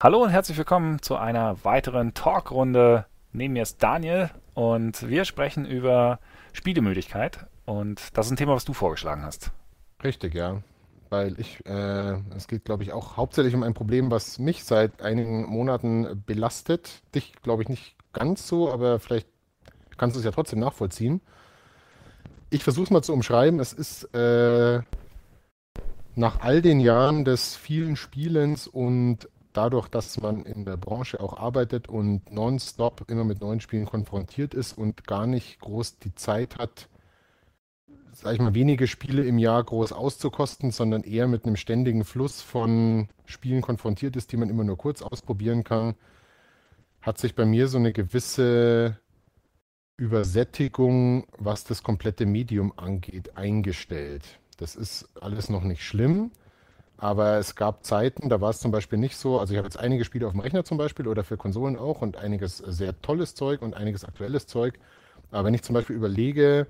Hallo und herzlich willkommen zu einer weiteren Talkrunde. Neben mir ist Daniel und wir sprechen über Spielemüdigkeit. Und das ist ein Thema, was du vorgeschlagen hast. Richtig, ja. Weil ich, äh, es geht, glaube ich, auch hauptsächlich um ein Problem, was mich seit einigen Monaten belastet. Dich, glaube ich, nicht ganz so, aber vielleicht kannst du es ja trotzdem nachvollziehen. Ich versuche es mal zu umschreiben. Es ist äh, nach all den Jahren des vielen Spielens und dadurch, dass man in der Branche auch arbeitet und nonstop immer mit neuen Spielen konfrontiert ist und gar nicht groß die Zeit hat, sag ich mal, wenige Spiele im Jahr groß auszukosten, sondern eher mit einem ständigen Fluss von Spielen konfrontiert ist, die man immer nur kurz ausprobieren kann, hat sich bei mir so eine gewisse Übersättigung, was das komplette Medium angeht, eingestellt. Das ist alles noch nicht schlimm. Aber es gab Zeiten, da war es zum Beispiel nicht so. Also ich habe jetzt einige Spiele auf dem Rechner zum Beispiel oder für Konsolen auch und einiges sehr tolles Zeug und einiges aktuelles Zeug. Aber wenn ich zum Beispiel überlege,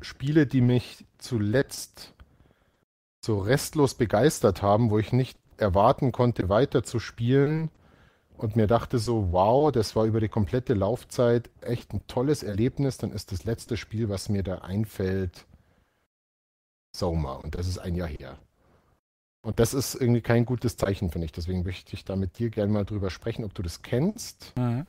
Spiele, die mich zuletzt so restlos begeistert haben, wo ich nicht erwarten konnte, weiter zu spielen und mir dachte so, wow, das war über die komplette Laufzeit echt ein tolles Erlebnis, dann ist das letzte Spiel, was mir da einfällt, Soma und das ist ein Jahr her. Und das ist irgendwie kein gutes Zeichen, finde ich. Deswegen möchte ich da mit dir gerne mal drüber sprechen, ob du das kennst. Mhm.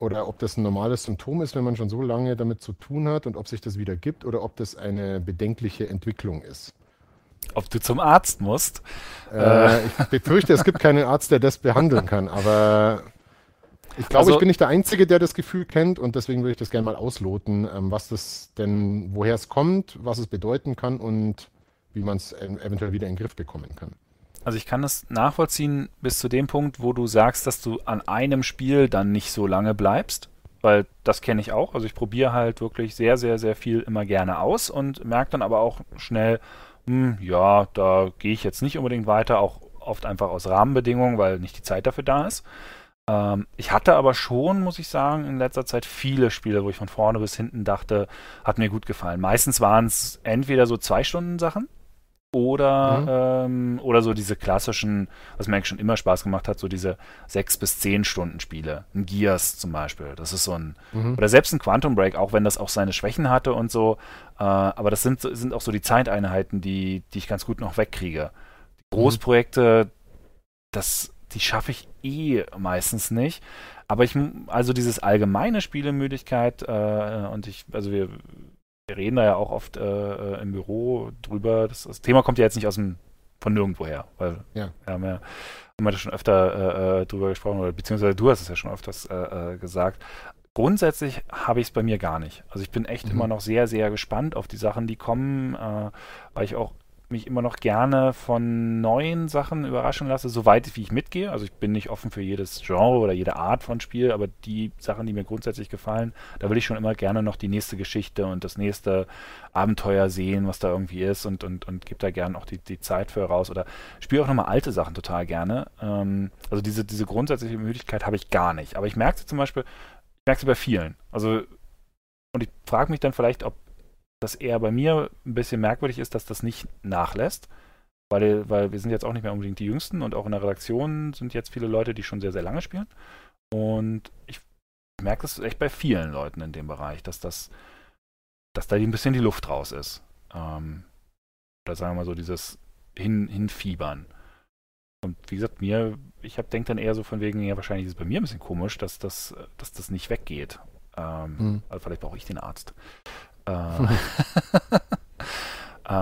Oder ob das ein normales Symptom ist, wenn man schon so lange damit zu tun hat und ob sich das wieder gibt oder ob das eine bedenkliche Entwicklung ist. Ob du zum Arzt musst? Äh, ich befürchte, es gibt keinen Arzt, der das behandeln kann, aber ich glaube, also, ich bin nicht der Einzige, der das Gefühl kennt und deswegen würde ich das gerne mal ausloten, ähm, was das denn, woher es kommt, was es bedeuten kann und wie man es eventuell wieder in den Griff bekommen kann. Also ich kann das nachvollziehen bis zu dem Punkt, wo du sagst, dass du an einem Spiel dann nicht so lange bleibst, weil das kenne ich auch. Also ich probiere halt wirklich sehr, sehr, sehr viel immer gerne aus und merke dann aber auch schnell, hm, ja, da gehe ich jetzt nicht unbedingt weiter, auch oft einfach aus Rahmenbedingungen, weil nicht die Zeit dafür da ist. Ähm, ich hatte aber schon, muss ich sagen, in letzter Zeit viele Spiele, wo ich von vorne bis hinten dachte, hat mir gut gefallen. Meistens waren es entweder so zwei Stunden Sachen, oder, mhm. ähm, oder so diese klassischen, was mir eigentlich schon immer Spaß gemacht hat, so diese sechs bis zehn Stunden Spiele. Ein Gears zum Beispiel. Das ist so ein, mhm. oder selbst ein Quantum Break, auch wenn das auch seine Schwächen hatte und so. Äh, aber das sind, sind auch so die Zeiteinheiten, die, die ich ganz gut noch wegkriege. Die mhm. Großprojekte, das, die schaffe ich eh meistens nicht. Aber ich, also dieses allgemeine Spielemüdigkeit, äh, und ich, also wir, wir reden da ja auch oft äh, äh, im Büro drüber. Das, das, Thema kommt ja jetzt nicht aus dem von nirgendwoher, weil ja. wir haben ja haben wir da schon öfter äh, äh, drüber gesprochen, oder beziehungsweise du hast es ja schon öfters äh, äh gesagt. Grundsätzlich habe ich es bei mir gar nicht. Also ich bin echt mhm. immer noch sehr, sehr gespannt auf die Sachen, die kommen, äh, weil ich auch mich immer noch gerne von neuen Sachen überraschen lasse, soweit wie ich mitgehe. Also ich bin nicht offen für jedes Genre oder jede Art von Spiel, aber die Sachen, die mir grundsätzlich gefallen, da will ich schon immer gerne noch die nächste Geschichte und das nächste Abenteuer sehen, was da irgendwie ist und, und, und gebe da gerne auch die, die Zeit für raus oder spiele auch nochmal alte Sachen total gerne. Ähm, also diese, diese grundsätzliche Möglichkeit habe ich gar nicht. Aber ich merke sie zum Beispiel, ich merke sie bei vielen. Also und ich frage mich dann vielleicht, ob das eher bei mir ein bisschen merkwürdig ist, dass das nicht nachlässt. Weil, weil wir sind jetzt auch nicht mehr unbedingt die Jüngsten und auch in der Redaktion sind jetzt viele Leute, die schon sehr, sehr lange spielen. Und ich merke das echt bei vielen Leuten in dem Bereich, dass das, dass da ein bisschen die Luft raus ist. Ähm, oder sagen wir mal so dieses Hin, Hinfiebern. Und wie gesagt, mir, ich denke dann eher so von wegen, ja, wahrscheinlich ist es bei mir ein bisschen komisch, dass das, dass das nicht weggeht. Ähm, hm. Also vielleicht brauche ich den Arzt. Äh.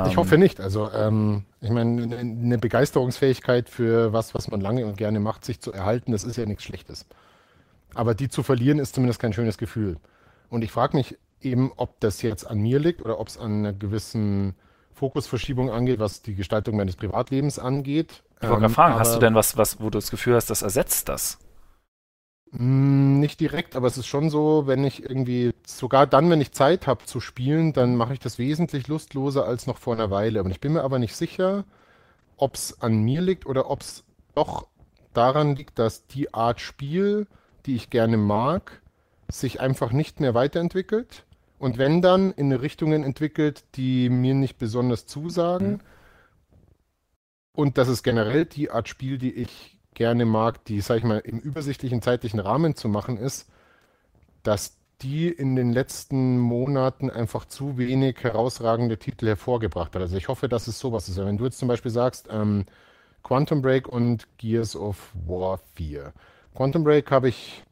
ich hoffe nicht. Also ähm, ich meine, eine ne Begeisterungsfähigkeit für was, was man lange und gerne macht, sich zu erhalten, das ist ja nichts Schlechtes. Aber die zu verlieren, ist zumindest kein schönes Gefühl. Und ich frage mich eben, ob das jetzt an mir liegt oder ob es an einer gewissen Fokusverschiebung angeht, was die Gestaltung meines Privatlebens angeht. Ich wollte ähm, fragen, hast du denn was, was, wo du das Gefühl hast, das ersetzt das? Hm, nicht direkt, aber es ist schon so, wenn ich irgendwie, sogar dann, wenn ich Zeit habe zu spielen, dann mache ich das wesentlich lustloser als noch vor einer Weile. Und ich bin mir aber nicht sicher, ob es an mir liegt oder ob es doch daran liegt, dass die Art Spiel, die ich gerne mag, sich einfach nicht mehr weiterentwickelt. Und wenn dann in Richtungen entwickelt, die mir nicht besonders zusagen. Mhm. Und das ist generell die Art Spiel, die ich gerne mag, die, sag ich mal, im übersichtlichen zeitlichen Rahmen zu machen, ist, dass die in den letzten Monaten einfach zu wenig herausragende Titel hervorgebracht hat. Also ich hoffe, dass es sowas ist. Wenn du jetzt zum Beispiel sagst, ähm, Quantum Break und Gears of War 4. Quantum Break habe ich.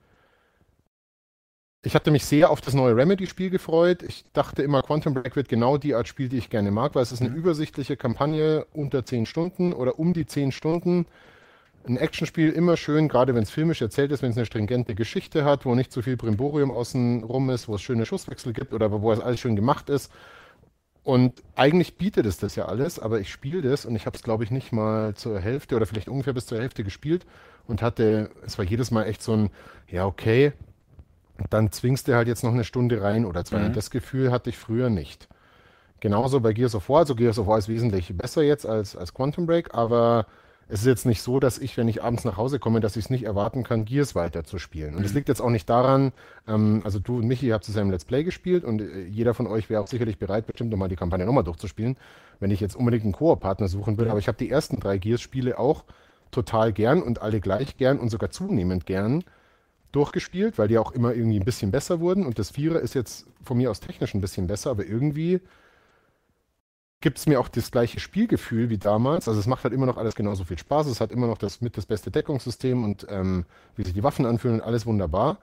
Ich hatte mich sehr auf das neue Remedy-Spiel gefreut. Ich dachte immer, Quantum Break wird genau die Art Spiel, die ich gerne mag, weil es ist eine mhm. übersichtliche Kampagne unter 10 Stunden oder um die 10 Stunden ein Actionspiel immer schön, gerade wenn es filmisch erzählt ist, wenn es eine stringente Geschichte hat, wo nicht zu viel Brimborium außen rum ist, wo es schöne Schusswechsel gibt oder wo es alles schön gemacht ist. Und eigentlich bietet es das ja alles, aber ich spiele das und ich habe es, glaube ich, nicht mal zur Hälfte oder vielleicht ungefähr bis zur Hälfte gespielt und hatte, es war jedes Mal echt so ein, ja, okay, dann zwingst du halt jetzt noch eine Stunde rein oder zwei. Mhm. Das Gefühl hatte ich früher nicht. Genauso bei Gears of War, also Gears of War ist wesentlich besser jetzt als, als Quantum Break, aber es ist jetzt nicht so, dass ich, wenn ich abends nach Hause komme, dass ich es nicht erwarten kann, Gears weiterzuspielen. Und es mhm. liegt jetzt auch nicht daran, ähm, also du und Michi habt zusammen Let's Play gespielt und äh, jeder von euch wäre auch sicherlich bereit, bestimmt nochmal die Kampagne nochmal durchzuspielen, wenn ich jetzt unbedingt einen Koop-Partner suchen will. Aber ich habe die ersten drei Gears-Spiele auch total gern und alle gleich gern und sogar zunehmend gern durchgespielt, weil die auch immer irgendwie ein bisschen besser wurden. Und das Vierer ist jetzt von mir aus technisch ein bisschen besser, aber irgendwie gibt es mir auch das gleiche Spielgefühl wie damals. Also es macht halt immer noch alles genauso viel Spaß. Es hat immer noch das mit das beste Deckungssystem und ähm, wie sich die Waffen anfühlen und alles wunderbar.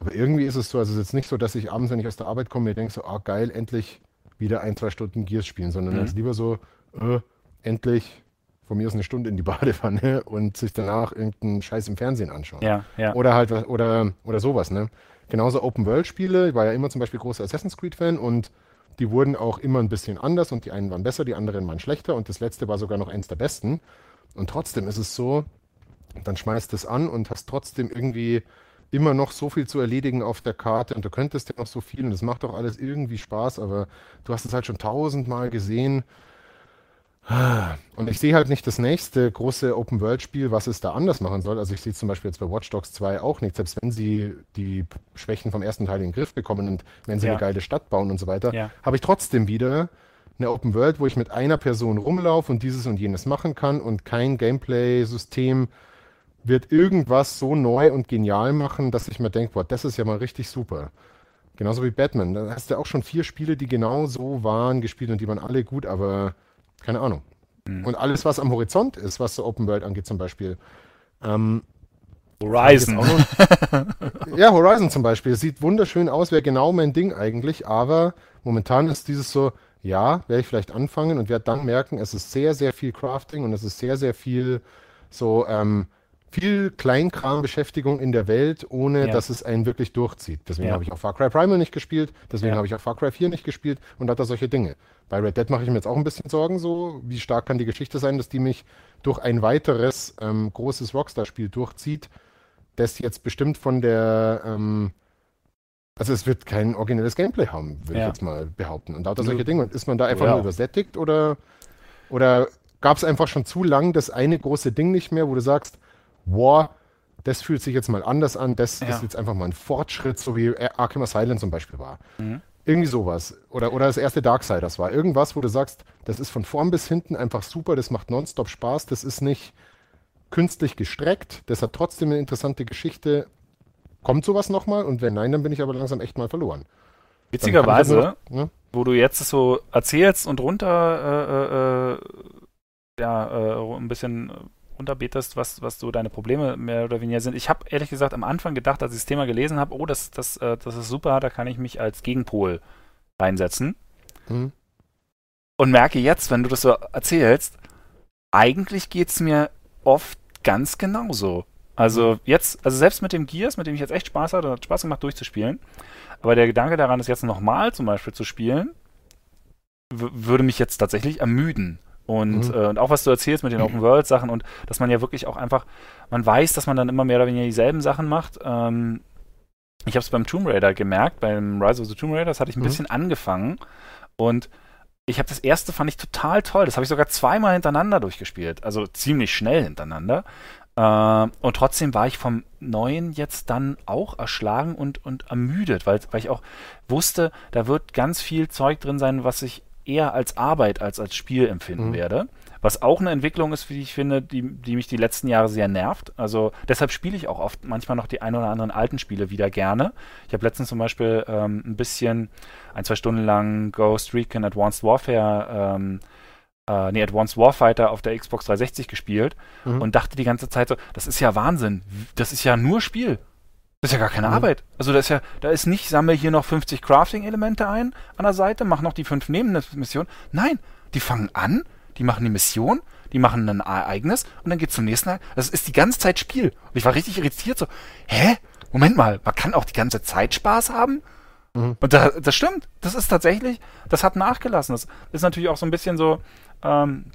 Aber irgendwie ist es so, also es ist jetzt nicht so, dass ich abends, wenn ich aus der Arbeit komme, mir denke so, ah geil, endlich wieder ein, zwei Stunden Gears spielen, sondern mhm. es ist lieber so, äh, endlich von mir aus eine Stunde in die Badewanne und sich danach irgendeinen Scheiß im Fernsehen anschauen. Ja, ja. Oder halt, oder, oder sowas, ne? Genauso Open-World-Spiele. Ich war ja immer zum Beispiel großer Assassin's Creed-Fan und die wurden auch immer ein bisschen anders und die einen waren besser, die anderen waren schlechter und das letzte war sogar noch eins der besten. Und trotzdem ist es so, dann schmeißt es an und hast trotzdem irgendwie immer noch so viel zu erledigen auf der Karte und du könntest ja noch so viel und es macht auch alles irgendwie Spaß, aber du hast es halt schon tausendmal gesehen und ich sehe halt nicht das nächste große Open-World-Spiel, was es da anders machen soll. Also ich sehe zum Beispiel jetzt bei Watch Dogs 2 auch nicht, selbst wenn sie die Schwächen vom ersten Teil in den Griff bekommen und wenn sie ja. eine geile Stadt bauen und so weiter, ja. habe ich trotzdem wieder eine Open World, wo ich mit einer Person rumlaufe und dieses und jenes machen kann und kein Gameplay-System wird irgendwas so neu und genial machen, dass ich mir denke, boah, das ist ja mal richtig super. Genauso wie Batman. Da hast du auch schon vier Spiele, die genau so waren, gespielt und die waren alle gut, aber keine Ahnung. Mhm. Und alles, was am Horizont ist, was so Open World angeht, zum Beispiel. Ähm, Horizon. Ja, Horizon zum Beispiel. Sieht wunderschön aus, wäre genau mein Ding eigentlich, aber momentan ist dieses so, ja, werde ich vielleicht anfangen und werde dann merken, es ist sehr, sehr viel Crafting und es ist sehr, sehr viel so, ähm, viel Kleinkram-Beschäftigung in der Welt, ohne ja. dass es einen wirklich durchzieht. Deswegen ja. habe ich auch Far Cry Primal nicht gespielt, deswegen ja. habe ich auch Far Cry 4 nicht gespielt und hat da solche Dinge. Bei Red Dead mache ich mir jetzt auch ein bisschen Sorgen, so wie stark kann die Geschichte sein, dass die mich durch ein weiteres ähm, großes Rockstar-Spiel durchzieht, das jetzt bestimmt von der ähm, also es wird kein originelles Gameplay haben, würde ich jetzt mal behaupten. Und lauter solche Dinge. Und ist man da einfach nur übersättigt oder, oder gab es einfach schon zu lang das eine große Ding nicht mehr, wo du sagst, wow, das fühlt sich jetzt mal anders an, das ja. ist jetzt einfach mal ein Fortschritt, so wie Arkham Asylum zum Beispiel war. Mhm. Irgendwie sowas. Oder, oder das erste Darksiders war. Irgendwas, wo du sagst, das ist von vorn bis hinten einfach super, das macht nonstop Spaß, das ist nicht künstlich gestreckt, das hat trotzdem eine interessante Geschichte. Kommt sowas nochmal? Und wenn nein, dann bin ich aber langsam echt mal verloren. Witzigerweise, nur, ne? wo du jetzt so erzählst und runter äh, äh, äh ja, äh, ein bisschen runterbetest, was, was so deine Probleme mehr oder weniger sind. Ich habe ehrlich gesagt am Anfang gedacht, als ich das Thema gelesen habe, oh, das, das, äh, das ist super, da kann ich mich als Gegenpol reinsetzen. Mhm. Und merke jetzt, wenn du das so erzählst, eigentlich geht es mir oft ganz genauso. Also mhm. jetzt, also selbst mit dem Gears, mit dem ich jetzt echt Spaß hatte, hat Spaß gemacht durchzuspielen. Aber der Gedanke daran, das jetzt nochmal zum Beispiel zu spielen, würde mich jetzt tatsächlich ermüden. Und, mhm. äh, und auch was du erzählst mit den Open World Sachen und dass man ja wirklich auch einfach, man weiß, dass man dann immer mehr oder weniger dieselben Sachen macht. Ähm, ich habe es beim Tomb Raider gemerkt, beim Rise of the Tomb Raider, das hatte ich ein mhm. bisschen angefangen und ich habe das erste fand ich total toll. Das habe ich sogar zweimal hintereinander durchgespielt, also ziemlich schnell hintereinander. Äh, und trotzdem war ich vom Neuen jetzt dann auch erschlagen und, und ermüdet, weil, weil ich auch wusste, da wird ganz viel Zeug drin sein, was ich eher als Arbeit als als Spiel empfinden mhm. werde, Was auch eine Entwicklung ist, wie ich finde, die, die mich die letzten Jahre sehr nervt. Also deshalb spiele ich auch oft manchmal noch die ein oder anderen alten Spiele wieder gerne. Ich habe letztens zum Beispiel ähm, ein bisschen, ein, zwei Stunden lang Ghost Recon Advanced Warfare ähm, äh, nee, Advanced Warfighter auf der Xbox 360 gespielt mhm. und dachte die ganze Zeit so, das ist ja Wahnsinn. Das ist ja nur Spiel. Das ist ja gar keine mhm. Arbeit. Also da ist ja, da ist nicht, sammle hier noch 50 Crafting-Elemente ein an der Seite, mach noch die fünf Nebenmissionen. Nein, die fangen an, die machen die Mission, die machen ein Ereignis und dann geht's zum nächsten. Das ist die ganze Zeit Spiel. Und ich war richtig irritiert so, hä? Moment mal, man kann auch die ganze Zeit Spaß haben? Mhm. Und da, das stimmt. Das ist tatsächlich, das hat nachgelassen. Das ist natürlich auch so ein bisschen so, ähm,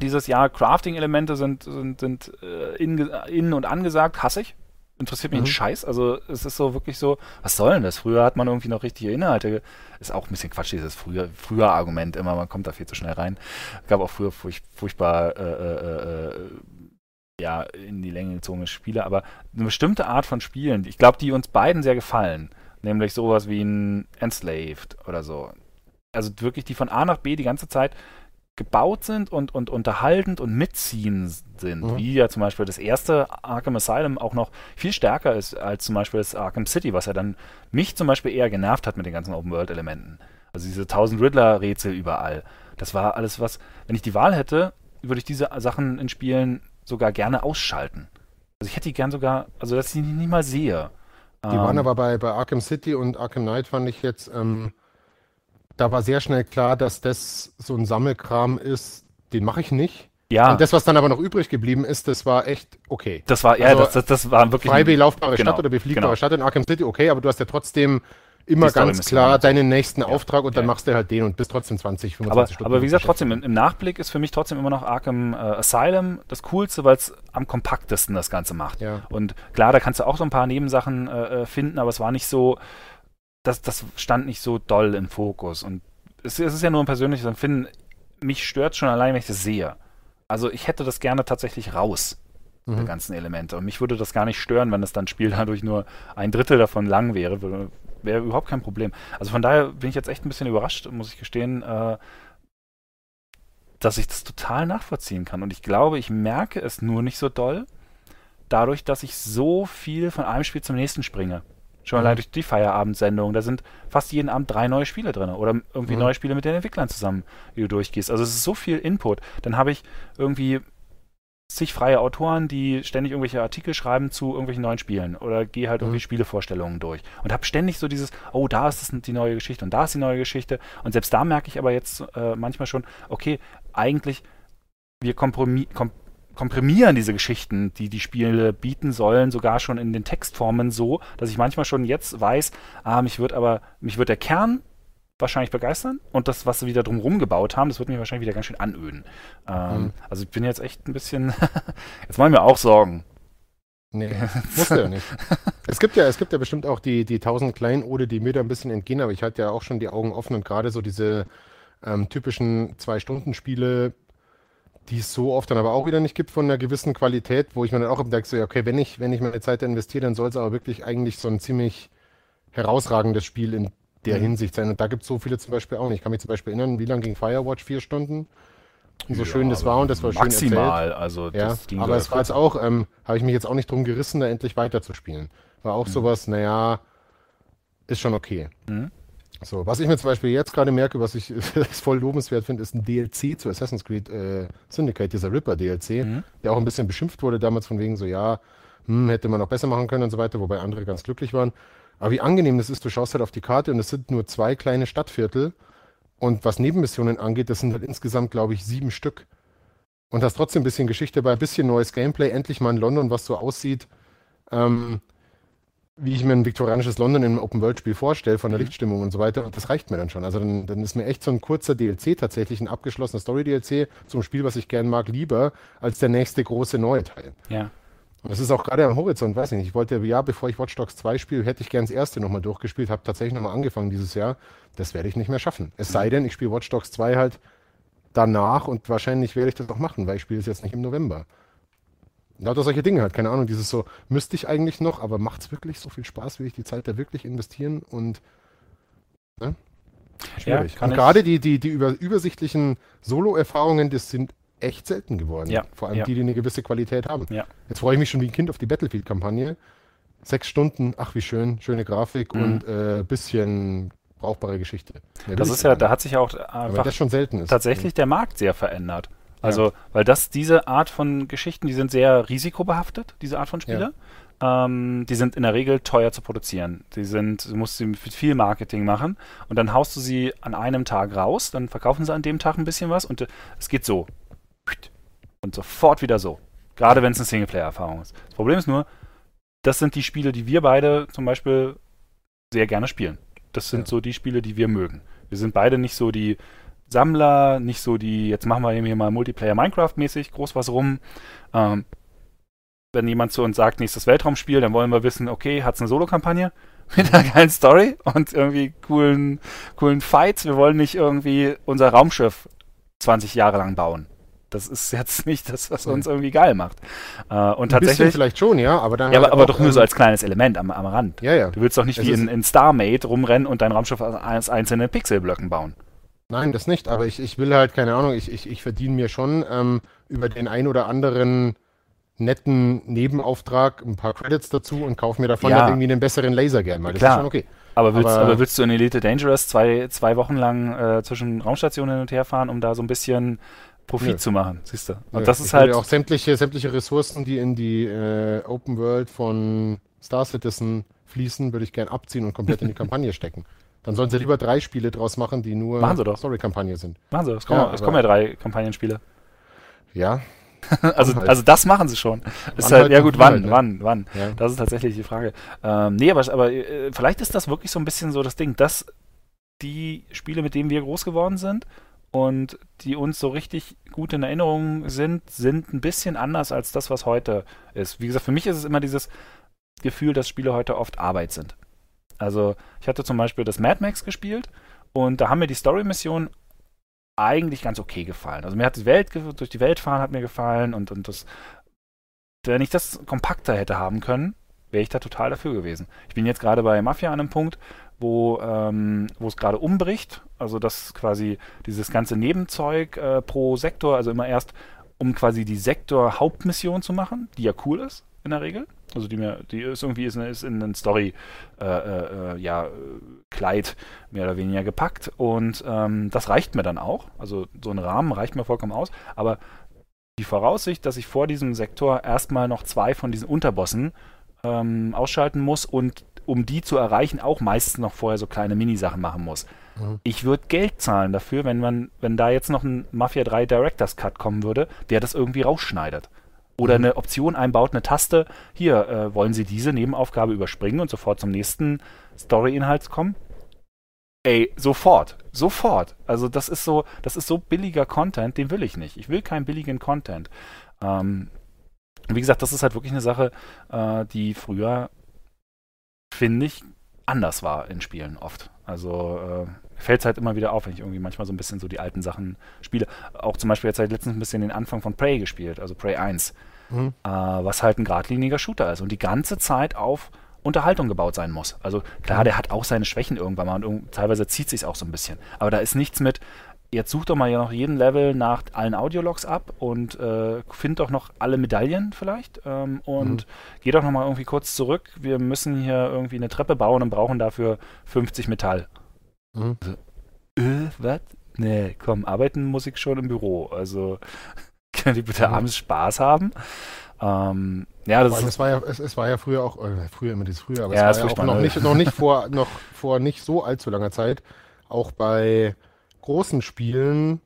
dieses Jahr Crafting-Elemente sind, sind, sind äh, in, in und angesagt, hasse ich interessiert mich mhm. ein Scheiß. Also es ist so wirklich so, was soll denn das? Früher hat man irgendwie noch richtige Inhalte. Ist auch ein bisschen Quatsch, dieses früher, früher Argument immer, man kommt da viel zu schnell rein. Gab auch früher furch, furchtbar äh, äh, äh, ja, in die Länge gezogene Spiele, aber eine bestimmte Art von Spielen, ich glaube, die uns beiden sehr gefallen, nämlich sowas wie ein Enslaved oder so. Also wirklich, die von A nach B die ganze Zeit gebaut sind und, und unterhaltend und mitziehen sind, mhm. wie ja zum Beispiel das erste Arkham Asylum auch noch viel stärker ist als zum Beispiel das Arkham City, was ja dann mich zum Beispiel eher genervt hat mit den ganzen Open-World-Elementen. Also diese 1000 Riddler-Rätsel überall. Das war alles was, wenn ich die Wahl hätte, würde ich diese Sachen in Spielen sogar gerne ausschalten. Also ich hätte die gern sogar, also dass ich die nicht mal sehe. Die ähm, waren aber bei, bei Arkham City und Arkham Knight fand ich jetzt ähm, da war sehr schnell klar, dass das so ein Sammelkram ist, den mache ich nicht. Ja. Und das, was dann aber noch übrig geblieben ist, das war echt okay. Das war, ja, also, das, das, das war wirklich. Frei belaufbare genau, Stadt oder befliegbare genau. Stadt in Arkham City, okay, aber du hast ja trotzdem immer ganz klar deinen nächsten ja. Auftrag und dann ja. machst du halt den und bist trotzdem 20, 25 aber, Stunden. Aber wie gesagt, trotzdem, im, im, Nachblick ist für mich trotzdem immer noch Arkham äh, Asylum das Coolste, weil es am kompaktesten das Ganze macht. Ja. Und klar, da kannst du auch so ein paar Nebensachen äh, äh finden, aber es war nicht so, das, das stand nicht so doll im Fokus. Und es, es ist ja nur ein persönliches Empfinden. Mich stört schon allein, wenn ich das sehe. Also ich hätte das gerne tatsächlich raus, mhm. die ganzen Elemente. Und mich würde das gar nicht stören, wenn das dann Spiel dadurch nur ein Drittel davon lang wäre. Wäre überhaupt kein Problem. Also von daher bin ich jetzt echt ein bisschen überrascht, muss ich gestehen, äh, dass ich das total nachvollziehen kann. Und ich glaube, ich merke es nur nicht so doll, dadurch, dass ich so viel von einem Spiel zum nächsten springe. Schon allein mhm. durch die Feierabendsendung. Da sind fast jeden Abend drei neue Spiele drin. Oder irgendwie mhm. neue Spiele mit den Entwicklern zusammen, die du durchgehst. Also es ist so viel Input. Dann habe ich irgendwie zig freie Autoren, die ständig irgendwelche Artikel schreiben zu irgendwelchen neuen Spielen oder gehe halt irgendwie mhm. Spielevorstellungen durch und habe ständig so dieses, oh, da ist die neue Geschichte und da ist die neue Geschichte und selbst da merke ich aber jetzt äh, manchmal schon, okay, eigentlich wir kompromissieren kom komprimieren diese Geschichten, die die Spiele bieten sollen, sogar schon in den Textformen so, dass ich manchmal schon jetzt weiß, ah, mich wird aber, mich wird der Kern wahrscheinlich begeistern und das, was sie wieder drumherum gebaut haben, das wird mich wahrscheinlich wieder ganz schön anöden. Ähm, mhm. Also ich bin jetzt echt ein bisschen, jetzt machen wir auch Sorgen. Nee, muss ja nicht. Es gibt ja, es gibt ja bestimmt auch die, die tausend Kleinode, die mir da ein bisschen entgehen, aber ich hatte ja auch schon die Augen offen und gerade so diese ähm, typischen Zwei-Stunden-Spiele, die es so oft dann aber auch wieder nicht gibt von einer gewissen Qualität, wo ich mir dann auch denke, so, ja, okay, wenn ich, wenn ich meine Zeit investiere, dann soll es aber wirklich eigentlich so ein ziemlich herausragendes Spiel in der mhm. Hinsicht sein. Und da gibt es so viele zum Beispiel auch nicht. Ich kann mich zum Beispiel erinnern, wie lange ging Firewatch? Vier Stunden? Und so ja, schön das war und das war maximal, schön Maximal, also ja, aber es war jetzt auch, ähm, habe ich mich jetzt auch nicht drum gerissen, da endlich weiterzuspielen. War auch mhm. sowas, naja, ist schon okay. Mhm. So, was ich mir zum Beispiel jetzt gerade merke, was ich voll lobenswert finde, ist ein DLC zu Assassin's Creed äh, Syndicate, dieser Ripper DLC, mhm. der auch ein bisschen beschimpft wurde damals von wegen so, ja, hm, hätte man noch besser machen können und so weiter, wobei andere ganz glücklich waren. Aber wie angenehm das ist, du schaust halt auf die Karte und es sind nur zwei kleine Stadtviertel und was Nebenmissionen angeht, das sind halt insgesamt, glaube ich, sieben Stück. Und hast trotzdem ein bisschen Geschichte bei, ein bisschen neues Gameplay, endlich mal in London, was so aussieht. Ähm, wie ich mir ein viktorianisches London im Open-World-Spiel vorstelle, von der. Lichtstimmung und so weiter. Und das reicht mir dann schon. Also dann, dann ist mir echt so ein kurzer DLC tatsächlich, ein abgeschlossener Story-DLC zum Spiel, was ich gern mag, lieber als der nächste große neue Teil. Ja. Und das ist auch gerade am Horizont, weiß ich nicht. Ich wollte, ja, bevor ich Watch Dogs 2 spiele, hätte ich gern das erste nochmal durchgespielt, habe tatsächlich nochmal angefangen dieses Jahr. Das werde ich nicht mehr schaffen. Es sei denn, ich spiele Watch Dogs 2 halt danach und wahrscheinlich werde ich das auch machen, weil ich spiele es jetzt nicht im November. Lauter solche Dinge halt, keine Ahnung, dieses so, müsste ich eigentlich noch, aber macht es wirklich so viel Spaß, will ich die Zeit da wirklich investieren und ne? Schwierig. Ja, und gerade die, die, die über, übersichtlichen Solo-Erfahrungen, das sind echt selten geworden. Ja, Vor allem ja. die, die eine gewisse Qualität haben. Ja. Jetzt freue ich mich schon wie ein Kind auf die Battlefield-Kampagne. Sechs Stunden, ach wie schön, schöne Grafik Mhm. und äh, bisschen brauchbare Geschichte. Das ist ja, da hat sich auch einfach tatsächlich der Markt sehr verändert. Also, weil das, diese Art von Geschichten, die sind sehr risikobehaftet, diese Art von Spiele. Ähm, die sind in der Regel teuer zu produzieren. Die sind, du musst sie mit viel Marketing machen und dann haust du sie an einem Tag raus, dann verkaufen sie an dem Tag ein bisschen was und äh, es geht so. Und sofort wieder so. Gerade wenn es eine Singleplayer-Erfahrung ist. Das Problem ist nur, das sind die Spiele, die wir beide zum Beispiel sehr gerne spielen. Das sind Ja. so die Spiele, die wir mögen. Wir sind beide nicht so die Sammler, nicht so die, jetzt machen wir eben hier mal Multiplayer Minecraft-mäßig groß was rum. Ähm, wenn jemand zu uns sagt, nächstes Weltraumspiel, dann wollen wir wissen, okay, hat es eine Solo-Kampagne mit einer geilen Story und irgendwie coolen, coolen Fights. Wir wollen nicht irgendwie unser Raumschiff 20 Jahre lang bauen. Das ist jetzt nicht das, was uns irgendwie geil macht. Äh, und Ein tatsächlich, vielleicht schon, ja, aber dann ja, aber, halt aber auch, doch nur ähm, so als kleines Element am, am Rand. Ja, ja. Du willst doch nicht Es wie in, in StarMate rumrennen und dein Raumschiff aus einzelnen Pixelblöcken bauen. Nein, das nicht, aber ich, ich will halt, keine Ahnung, ich, ich, ich verdiene mir schon ähm, über den ein oder anderen netten Nebenauftrag ein paar Credits dazu und kaufe mir davon Ja. halt irgendwie einen besseren Lasergun, weil das Klar. ist schon okay. Aber willst, aber, Aber- willst du in Elite Dangerous zwei, zwei Wochen lang äh, zwischen Raumstationen hin und her fahren, um da so ein bisschen Profit Nö. zu machen, siehst du? Und Nö, das ich ist will halt, ja auch sämtliche, sämtliche Ressourcen, die in die äh, Open World von Star Citizen fließen, würde ich gern abziehen und komplett in die Kampagne stecken. Dann sollen sie lieber drei Spiele draus machen, die nur doch. Story-Kampagne sind. machen sie, es kommen, Ja, es kommen ja drei Kampagnenspiele. Ja, also, halt. also das machen sie schon. Ist halt, halt ja gut, wann, halt, ne? wann, wann? ja. Das ist tatsächlich die Frage. Ähm, nee, aber, aber äh, vielleicht ist das wirklich so ein bisschen so das Ding, dass die Spiele, mit denen wir groß geworden sind und die uns so richtig gut in Erinnerung sind, sind ein bisschen anders als das, was heute ist. Wie gesagt, für mich ist es immer dieses Gefühl, dass Spiele heute oft Arbeit sind. Also ich hatte zum Beispiel das Mad Max gespielt und da haben mir die Story-Missionen eigentlich ganz okay gefallen. Also mir hat die Welt durch die Welt fahren hat mir gefallen und, und das wenn ich das kompakter hätte haben können, wäre ich da total dafür gewesen. Ich bin jetzt gerade bei Mafia an einem Punkt, wo ähm, es gerade umbricht, also dass quasi dieses ganze Nebenzeug äh, pro Sektor, also immer erst um quasi die Sektor-Hauptmission zu machen, die ja cool ist in der Regel. Also die mir, die ist irgendwie ist, in- ist in einen Story äh, äh, äh, ja, Kleid mehr oder weniger gepackt und ähm, das reicht mir dann auch. Also so ein Rahmen reicht mir vollkommen aus, aber die Voraussicht, dass ich vor diesem Sektor erstmal noch zwei von diesen Unterbossen ähm, ausschalten muss und um die zu erreichen, auch meistens noch vorher so kleine Minisachen machen muss. Mhm. Ich würde Geld zahlen dafür, wenn man, wenn da jetzt noch ein Mafia 3 Director's Cut kommen würde, der das irgendwie rausschneidet. Oder Mhm. eine Option einbaut, eine Taste, hier, äh, wollen Sie diese Nebenaufgabe überspringen und sofort zum nächsten Story-Inhalt kommen? Ey, sofort, sofort. Also das ist so, das ist so billiger Content, den will ich nicht. Ich will keinen billigen Content. Ähm, wie gesagt, das ist halt wirklich eine Sache, äh, die früher, finde ich, anders war in Spielen oft. Also äh, fällt es halt immer wieder auf, wenn ich irgendwie manchmal so ein bisschen so die alten Sachen spiele. Auch zum Beispiel jetzt halt letztens ein bisschen den Anfang von Prey gespielt, also Prey 1, Mhm. äh, was halt ein geradliniger Shooter ist und die ganze Zeit auf Unterhaltung gebaut sein muss. Also klar, Mhm. der hat auch seine Schwächen irgendwann mal und teilweise zieht sich auch so ein bisschen. Aber da ist nichts mit, jetzt such doch mal ja noch jeden Level nach allen Audiologs ab und äh, find doch noch alle Medaillen vielleicht ähm, und geh doch noch mal irgendwie kurz zurück. Wir müssen hier irgendwie eine Treppe bauen und brauchen dafür 50 Metall. Mhm. Äh, was? Nee, komm, arbeiten muss ich schon im Büro. Also können die bitte Mhm. abends Spaß haben? Ähm, ja, das es war ja, es, es war ja früher auch, äh, früher immer dieses früher, aber Ja, es war ja auch noch ne? nicht, noch nicht vor, noch vor nicht so allzu langer Zeit, auch bei großen Spielen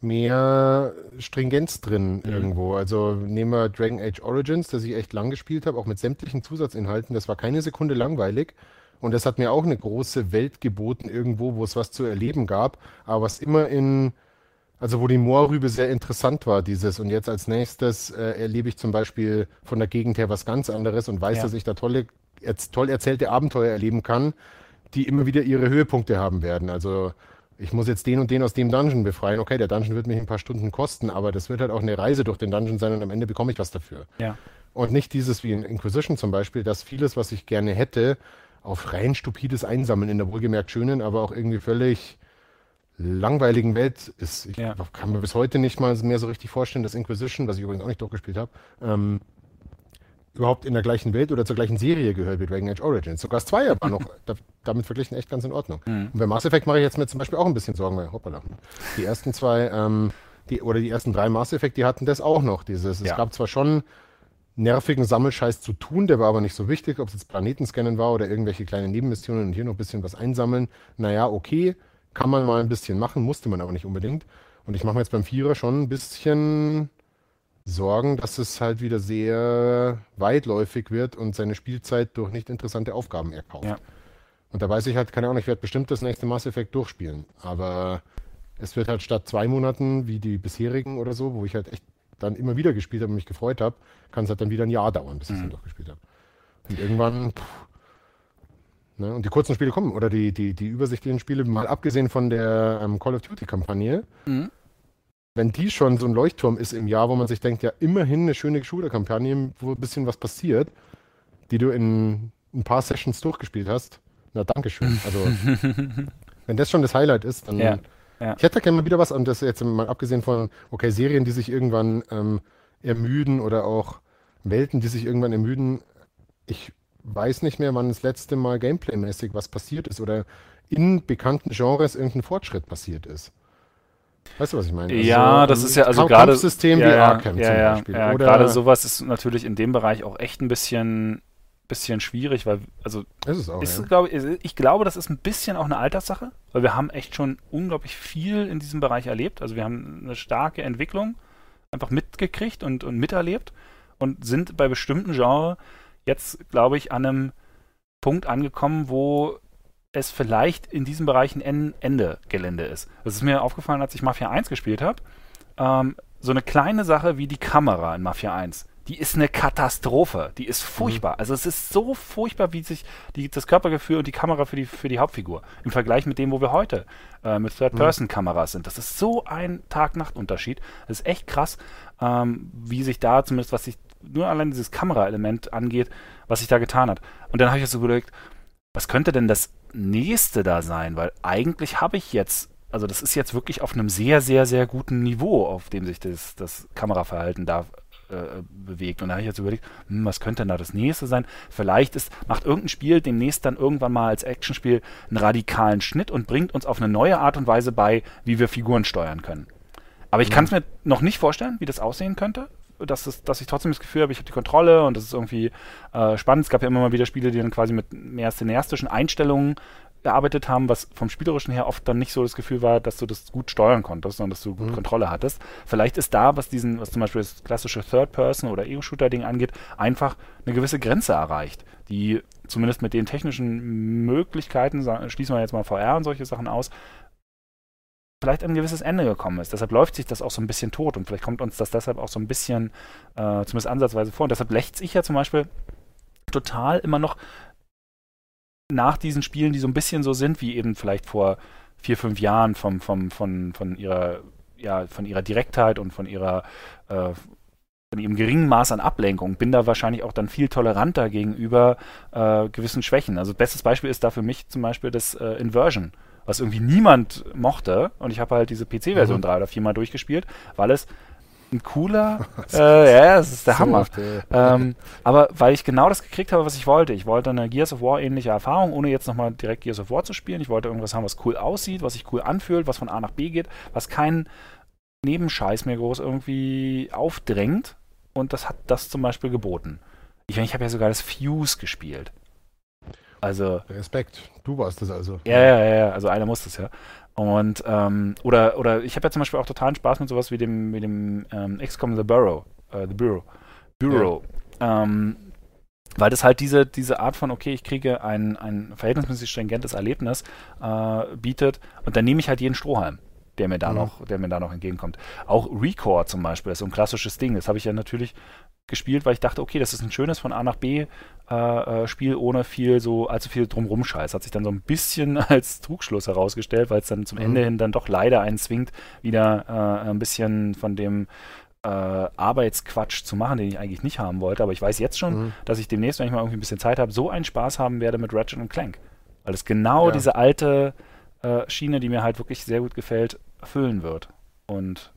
mehr Stringenz drin Mhm. irgendwo. Also nehmen wir Dragon Age Origins, das ich echt lang gespielt habe, auch mit sämtlichen Zusatzinhalten. Das war keine Sekunde langweilig. Und das hat mir auch eine große Welt geboten irgendwo, wo es was zu erleben gab, aber was immer in also wo die Moorrübe sehr interessant war, dieses. Und jetzt als nächstes äh, erlebe ich zum Beispiel von der Gegend her was ganz anderes und weiß, Ja. dass ich da tolle, toll erzählte Abenteuer erleben kann, die immer wieder ihre Höhepunkte haben werden. Also ich muss jetzt den und den aus dem Dungeon befreien. Okay, der Dungeon wird mich ein paar Stunden kosten, aber das wird halt auch eine Reise durch den Dungeon sein und am Ende bekomme ich was dafür. ja. Und nicht dieses wie in Inquisition zum Beispiel, dass vieles, was ich gerne hätte, auf rein stupides Einsammeln in der wohlgemerkt schönen, aber auch irgendwie völlig langweiligen Welt ist. Ich Ja. kann mir bis heute nicht mal mehr so richtig vorstellen, dass Inquisition, was ich übrigens auch nicht durchgespielt habe, ähm, überhaupt in der gleichen Welt oder zur gleichen Serie gehört wie Dragon Age Origins. Sogar das Zweier war noch da, damit verglichen echt ganz in Ordnung. Mhm. Und bei Mass Effect mache ich jetzt mir zum Beispiel auch ein bisschen Sorgen, weil, hoppala, die ersten zwei, ähm, die, oder die ersten drei Mass Effect, die hatten das auch noch. Dieses, Ja. Es gab zwar schon nervigen Sammelscheiß zu tun, der war aber nicht so wichtig, ob es jetzt Planetenscannen war oder irgendwelche kleinen Nebenmissionen und hier noch ein bisschen was einsammeln. Naja, okay, kann man mal ein bisschen machen, musste man aber nicht unbedingt. Und ich mache mir jetzt beim Vierer schon ein bisschen Sorgen, dass es halt wieder sehr weitläufig wird und seine Spielzeit durch nicht interessante Aufgaben erkauft. Ja. Und da weiß ich halt, keine Ahnung, ich werde bestimmt das nächste Mass Effect durchspielen. Aber es wird halt statt zwei Monaten wie die bisherigen oder so, wo ich halt echt dann immer wieder gespielt habe und mich gefreut habe, kann es halt dann wieder ein Jahr dauern, bis ich es dann durchgespielt habe. Und irgendwann, pff, ne, und die kurzen Spiele kommen, oder die, die, die übersichtlichen Spiele, mal abgesehen von der ähm, Call of Duty-Kampagne, Mhm. wenn die schon so ein Leuchtturm ist im Jahr, wo man sich denkt, ja, immerhin eine schöne Shooter-Kampagne, wo ein bisschen was passiert, die du in ein paar Sessions durchgespielt hast, na, Dankeschön. Also, wenn das schon das Highlight ist, dann. Ja, ja. Ich hätte gerne mal wieder was, und das jetzt mal abgesehen von, okay, Serien, die sich irgendwann ähm, ermüden oder auch Welten, die sich irgendwann ermüden. Ich weiß nicht mehr, wann das letzte Mal Gameplay-mäßig was passiert ist oder in bekannten Genres irgendein Fortschritt passiert ist. Weißt du, was ich meine? Ja, das ist ja also gerade Kampfsystem ja, wie ja, Arkham ja, zum ja, Beispiel. Ja, oder gerade sowas ist natürlich in dem Bereich auch echt ein bisschen, bisschen schwierig, weil also ist auch, ist, ja. glaube ich, glaube, das ist ein bisschen auch eine Alterssache, weil wir haben echt schon unglaublich viel in diesem Bereich erlebt. Also wir haben eine starke Entwicklung einfach mitgekriegt und, und miterlebt und sind bei bestimmten Genres jetzt, glaube ich, an einem Punkt angekommen, wo es vielleicht in diesem Bereich ein En- Ende Gelände ist. Das ist mir aufgefallen, als ich Mafia 1 gespielt habe. Ähm, so eine kleine Sache wie die Kamera in Mafia 1. Die ist eine Katastrophe. Die ist furchtbar. Also es ist so furchtbar, wie sich die, das Körpergefühl und die Kamera für die, für die Hauptfigur im Vergleich mit dem, wo wir heute äh, mit Third-Person-Kameras sind. Das ist so ein Tag-Nacht-Unterschied. Das ist echt krass, ähm, wie sich da zumindest, was sich nur allein dieses Kameraelement angeht, was sich da getan hat. Und dann habe ich jetzt so überlegt, was könnte denn das nächste da sein? Weil eigentlich habe ich jetzt, also das ist jetzt wirklich auf einem sehr, sehr, sehr guten Niveau, auf dem sich das, das Kameraverhalten da äh, bewegt. Und da habe ich jetzt überlegt, hm, was könnte denn da das nächste sein? Vielleicht ist, macht irgendein Spiel demnächst dann irgendwann mal als Actionspiel einen radikalen Schnitt und bringt uns auf eine neue Art und Weise bei, wie wir Figuren steuern können. Aber ich kann es mir noch nicht vorstellen, wie das aussehen könnte. Dass, es, dass ich trotzdem das Gefühl habe, ich habe die Kontrolle und das ist irgendwie äh, spannend. Es gab ja immer mal wieder Spiele, die dann quasi mit mehr cineastischen Einstellungen gearbeitet haben, was vom Spielerischen her oft dann nicht so das Gefühl war, dass du das gut steuern konntest, sondern dass du gut Kontrolle hattest. Vielleicht ist da, was diesen, was zum Beispiel das klassische Third-Person- oder Ego-Shooter-Ding angeht, einfach eine gewisse Grenze erreicht, die zumindest mit den technischen Möglichkeiten, schließen wir jetzt mal VR und solche Sachen aus, vielleicht ein gewisses Ende gekommen ist. Deshalb läuft sich das auch so ein bisschen tot und vielleicht kommt uns das deshalb auch so ein bisschen, äh, zumindest ansatzweise vor. Und deshalb lächzt ich ja zum Beispiel total immer noch nach diesen Spielen, die so ein bisschen so sind, wie eben vielleicht vor vier, fünf Jahren vom, vom, von, von ihrer, ja, von ihrer Direktheit und von ihrer äh, von ihrem geringen Maß an Ablenkung bin da wahrscheinlich auch dann viel toleranter gegenüber äh, gewissen Schwächen. Also bestes Beispiel ist da für mich zum Beispiel das äh, Inversion, was irgendwie niemand mochte und ich habe halt diese PC-Version Mhm. drei oder viermal durchgespielt, weil es ein cooler, äh, ja, das ist der So Hammer. oft, äh, Ähm, aber weil ich genau das gekriegt habe, was ich wollte. Ich wollte eine Gears of War ähnliche Erfahrung, ohne jetzt nochmal direkt Gears of War zu spielen. Ich wollte irgendwas haben, was cool aussieht, was sich cool anfühlt, was von A nach B geht, was keinen Nebenscheiß mir groß irgendwie aufdrängt. Und das hat das zum Beispiel geboten. Ich, ich habe ja sogar das Fuse gespielt. Also, Respekt. Du warst das also. ja, ja, ja, ja, also einer muss das ja. Und, ähm, oder, oder ich habe ja zum Beispiel auch totalen Spaß mit sowas wie dem, mit dem ähm, XCOM The Bureau, äh, The Bureau, Bureau. Ähm, weil das halt diese, diese Art von, okay, ich kriege ein, ein verhältnismäßig stringentes Erlebnis äh, bietet und dann nehme ich halt jeden Strohhalm, der mir da Mhm. noch, der mir da noch entgegenkommt. Auch Record zum Beispiel ist so ein klassisches Ding. Das habe ich ja natürlich gespielt, weil ich dachte, okay, das ist ein schönes von A nach B äh, äh, Spiel ohne viel so allzu viel drumrum Scheiß. Hat sich dann so ein bisschen als Trugschluss herausgestellt, weil es dann zum Mhm. Ende hin dann doch leider einen zwingt, wieder äh, ein bisschen von dem äh, Arbeitsquatsch zu machen, den ich eigentlich nicht haben wollte. Aber ich weiß jetzt schon, Mhm. dass ich demnächst, wenn ich mal irgendwie ein bisschen Zeit habe, so einen Spaß haben werde mit Ratchet und Clank. Weil es genau Ja. diese alte, äh, Schiene, die mir halt wirklich sehr gut gefällt, erfüllen wird. Und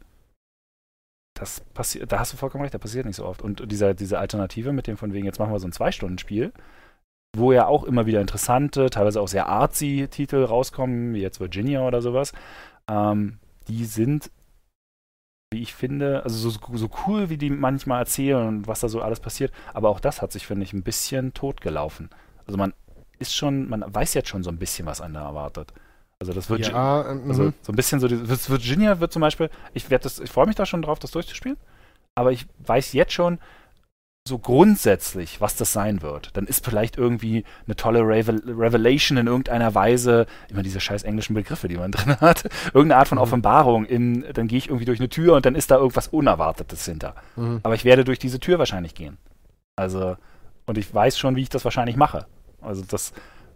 das passiert, da hast du vollkommen recht, das passiert nicht so oft. Und dieser, diese Alternative mit dem von wegen, jetzt machen wir so ein Zwei-Stunden-Spiel, wo ja auch immer wieder interessante, teilweise auch sehr artsy Titel rauskommen, wie jetzt Virginia oder sowas, ähm, die sind, wie ich finde, also so, so cool, wie die manchmal erzählen und was da so alles passiert, aber auch das hat sich, finde ich, ein bisschen totgelaufen. Also man ist schon, man weiß jetzt schon so ein bisschen, was einen da erwartet. Also das wird Ja, ähm, also mhm. so ein bisschen so, das Virginia wird zum Beispiel, ich werde das, ich freue mich da schon drauf, das durchzuspielen, aber ich weiß jetzt schon so grundsätzlich, was das sein wird. Dann ist vielleicht irgendwie eine tolle Revel Revelation in irgendeiner Weise, immer diese scheiß englischen Begriffe, die man drin hat, irgendeine Art von Mhm. Offenbarung, in, dann gehe ich irgendwie durch eine Tür und dann ist da irgendwas Unerwartetes hinter. Mhm. Aber ich werde durch diese Tür wahrscheinlich gehen. Also, und ich weiß schon, wie ich das wahrscheinlich mache. Also das,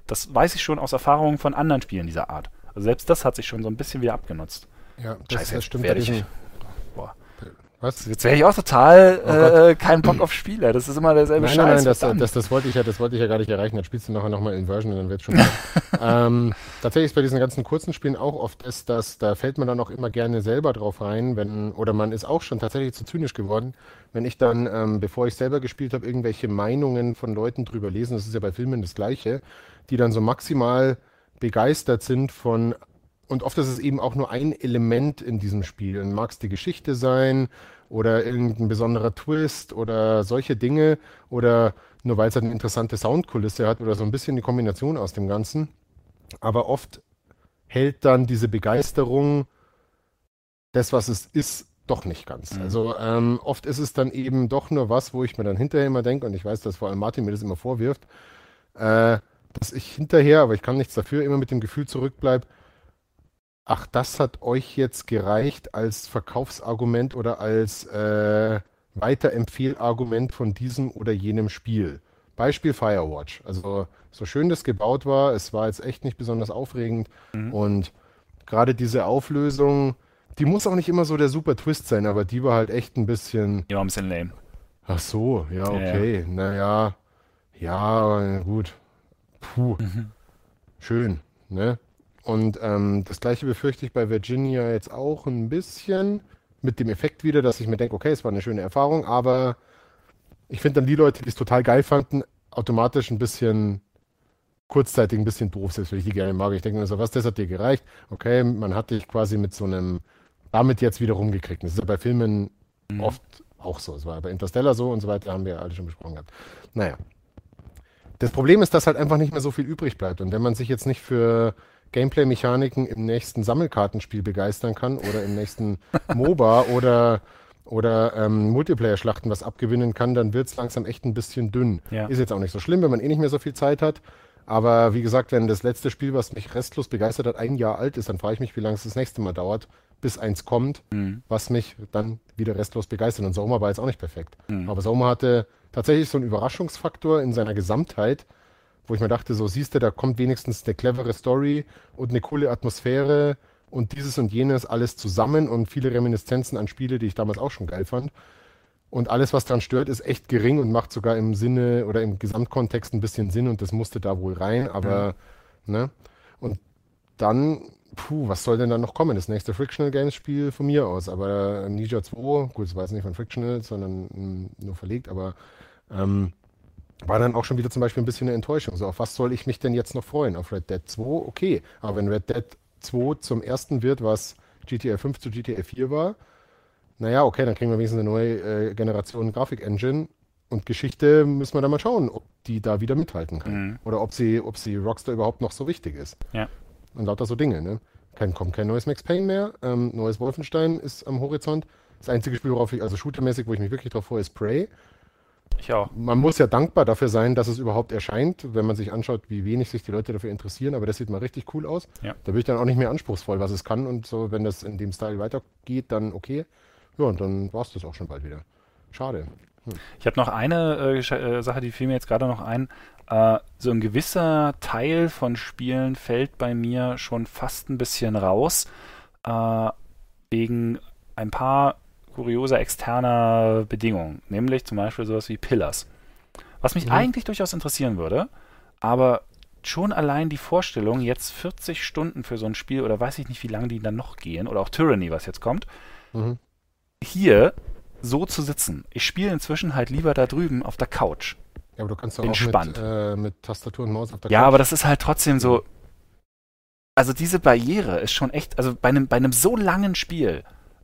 das weiß ich schon aus Erfahrungen von anderen Spielen dieser Art. Also selbst das hat sich schon so ein bisschen wieder abgenutzt. Ja, das, Scheiße, das stimmt. werde ich-. Was? Jetzt wäre ich auch total Oh äh, kein Bock auf Spiele. Das ist immer derselbe Nein, Scheiß. nein, nein, das, das, das, wollte ich ja, das wollte ich ja gar nicht erreichen. Dann spielst du nachher nochmal Inversion und dann wird schon. wieder. ähm, tatsächlich ist bei diesen ganzen kurzen Spielen auch oft ist, dass da fällt man dann auch immer gerne selber drauf rein, wenn, oder man ist auch schon tatsächlich zu zynisch geworden, wenn ich dann, ähm, bevor ich selber gespielt habe, irgendwelche Meinungen von Leuten drüber lesen, das ist ja bei Filmen das Gleiche, die dann so maximal begeistert sind von und oft ist es eben auch nur ein Element in diesem Spiel. Und Mag es die Geschichte sein oder irgendein besonderer Twist oder solche Dinge oder nur weil es halt eine interessante Soundkulisse hat oder so ein bisschen die Kombination aus dem Ganzen. Aber oft hält dann diese Begeisterung das, was es ist, doch nicht ganz. Mhm. Also ähm, oft ist es dann eben doch nur was, wo ich mir dann hinterher immer denke, und ich weiß, dass vor allem Martin mir das immer vorwirft, äh, dass ich hinterher, aber ich kann nichts dafür, immer mit dem Gefühl zurückbleibe, ach, das hat euch jetzt gereicht als Verkaufsargument oder als äh, Weiterempfehlargument von diesem oder jenem Spiel. Beispiel Firewatch. Also so schön das gebaut war, es war jetzt echt nicht besonders aufregend Mhm. und gerade diese Auflösung, die muss auch nicht immer so der super Twist sein, aber die war halt echt ein bisschen, Ja, ein bisschen lame. ach so, ja, Ja, okay, naja, ja, gut, puh, Mhm. schön, ne? Und ähm, das gleiche befürchte ich bei Virginia jetzt auch ein bisschen mit dem Effekt wieder, dass ich mir denke, okay, es war eine schöne Erfahrung, aber ich finde dann die Leute, die es total geil fanden, automatisch ein bisschen kurzzeitig ein bisschen doof, selbst wenn ich die gerne mag. Ich denke mir so, was, das hat dir gereicht? Okay, man hat dich quasi mit so einem, damit jetzt wieder rumgekriegt. Das ist ja bei Filmen Mhm. oft auch so. Es war bei Interstellar so und so weiter, haben wir ja alle schon besprochen gehabt. Naja. Das Problem ist, dass halt einfach nicht mehr so viel übrig bleibt. Und wenn man sich jetzt nicht für Gameplay-Mechaniken im nächsten Sammelkartenspiel begeistern kann oder im nächsten MOBA oder, oder ähm, Multiplayer-Schlachten was abgewinnen kann, dann wird es langsam echt ein bisschen dünn. Ja. Ist jetzt auch nicht so schlimm, wenn man eh nicht mehr so viel Zeit hat. Aber wie gesagt, wenn das letzte Spiel, was mich restlos begeistert hat, ein Jahr alt ist, dann frage ich mich, wie lange es das nächste Mal dauert, bis eins kommt, Mhm. was mich dann wieder restlos begeistert. Und Soma war jetzt auch nicht perfekt. Mhm. Aber Soma hatte tatsächlich so einen Überraschungsfaktor in seiner Gesamtheit, wo ich mir dachte, so siehst du, da kommt wenigstens eine clevere Story und eine coole Atmosphäre und dieses und jenes alles zusammen und viele Reminiszenzen an Spiele, die ich damals auch schon geil fand. Und alles, was dran stört, ist echt gering und macht sogar im Sinne oder im Gesamtkontext ein bisschen Sinn und das musste da wohl rein, aber, ne? Und dann, puh, was soll denn da noch kommen? Das nächste Frictional Games Spiel von mir aus, aber Ninja 2, gut, das war jetzt nicht von Frictional, sondern mm, nur verlegt, aber ähm, war dann auch schon wieder zum Beispiel ein bisschen eine Enttäuschung. So, auf was soll ich mich denn jetzt noch freuen? Auf Red Dead 2? Okay, aber wenn Red Dead 2 zum ersten wird, was GTA 5 zu GTA 4 war, naja, okay, dann kriegen wir wenigstens eine neue äh, Generation Grafik-Engine und Geschichte müssen wir dann mal schauen, ob die da wieder mithalten kann. Mhm. Oder ob sie, ob sie Rockstar überhaupt noch so wichtig ist. Ja. Und lauter so Dinge, ne? Kein, kommt kein neues Max Payne mehr, ähm, neues Wolfenstein ist am Horizont. Das einzige Spiel, worauf ich, also shootermäßig, wo ich mich wirklich drauf freue, ist Prey. Ich auch. Man muss ja dankbar dafür sein, dass es überhaupt erscheint, wenn man sich anschaut, wie wenig sich die Leute dafür interessieren, aber das sieht mal richtig cool aus. Ja. Da bin ich dann auch nicht mehr anspruchsvoll, was es kann und so, wenn das in dem Style weitergeht, dann okay. Ja, und dann war es das auch schon bald wieder. Schade. Ich habe noch eine äh, äh, Sache, die fiel mir jetzt gerade noch ein. Äh, so ein gewisser Teil von Spielen fällt bei mir schon fast ein bisschen raus, äh, wegen ein paar kurioser externer Bedingungen, nämlich zum Beispiel sowas wie Pillars. Was mich Mhm. eigentlich durchaus interessieren würde, aber schon allein die Vorstellung, jetzt 40 Stunden für so ein Spiel oder weiß ich nicht, wie lange die dann noch gehen, oder auch Tyranny, was jetzt kommt, mhm. hier so zu sitzen. Ich spiele inzwischen halt lieber da drüben auf der Couch. Ja, aber du kannst doch Entspannt. auch mit, äh, mit Tastatur und Maus auf der ja, Couch. Ja, aber das ist halt trotzdem so. Also diese Barriere ist schon echt, also bei einem, bei einem so langen Spiel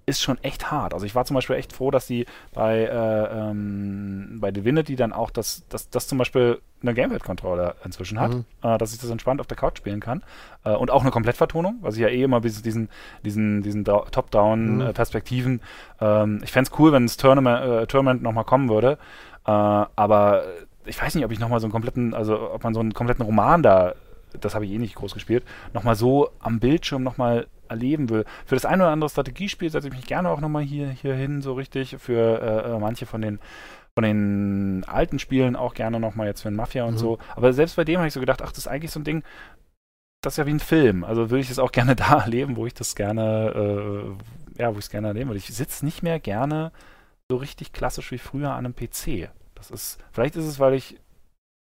ist schon echt hart. Also ich war zum Beispiel echt froh, dass die bei, äh, ähm, bei Divinity dann auch das, das, das zum Beispiel eine Gamepad-Controller inzwischen hat, mhm. äh, dass ich das entspannt auf der Couch spielen kann. Äh, und auch eine Komplettvertonung, was ich ja eh immer diesen, diesen, diesen Top-Down-Perspektiven. Mhm. Ähm, ich fände es cool, wenn das Tournament, äh, Tournament nochmal kommen würde. Äh, aber ich weiß nicht, ob ich nochmal so einen kompletten, also ob man so einen kompletten Roman da, das habe ich eh nicht groß gespielt, nochmal so am Bildschirm nochmal erleben will. Für das ein oder andere Strategiespiel setze ich mich gerne auch nochmal hier, hier hin, so richtig. Für äh, äh manche von den von den alten Spielen auch gerne nochmal jetzt für ein Mafia und mhm. so. Aber selbst bei dem habe ich so gedacht, ach, das ist eigentlich so ein Ding, das ist ja wie ein Film. Also würde ich es auch gerne da erleben, wo ich das gerne, äh, ja, wo ich es gerne erleben würde. Ich sitze nicht mehr gerne so richtig klassisch wie früher an einem PC. Das ist, vielleicht ist es, weil ich